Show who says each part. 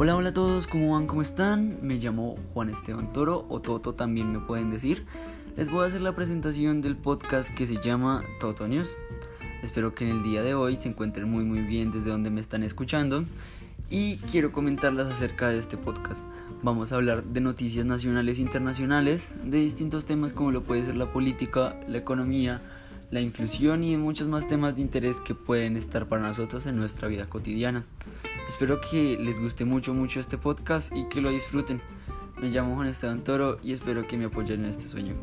Speaker 1: Hola, hola a todos, ¿cómo van? ¿Cómo están? Me llamo Juan Esteban Toro o Toto también me pueden decir. Les voy a hacer la presentación del podcast que se llama Toto News. Espero que en el día de hoy se encuentren muy muy bien desde donde me están escuchando y quiero comentarles acerca de este podcast. Vamos a hablar de noticias nacionales e internacionales, de distintos temas como lo puede ser la política, la economía, la inclusión y de muchos más temas de interés que pueden estar para nosotros en nuestra vida cotidiana. Espero que les guste mucho mucho este podcast y que lo disfruten. Me llamo Juan Esteban Toro y espero que me apoyen en este sueño.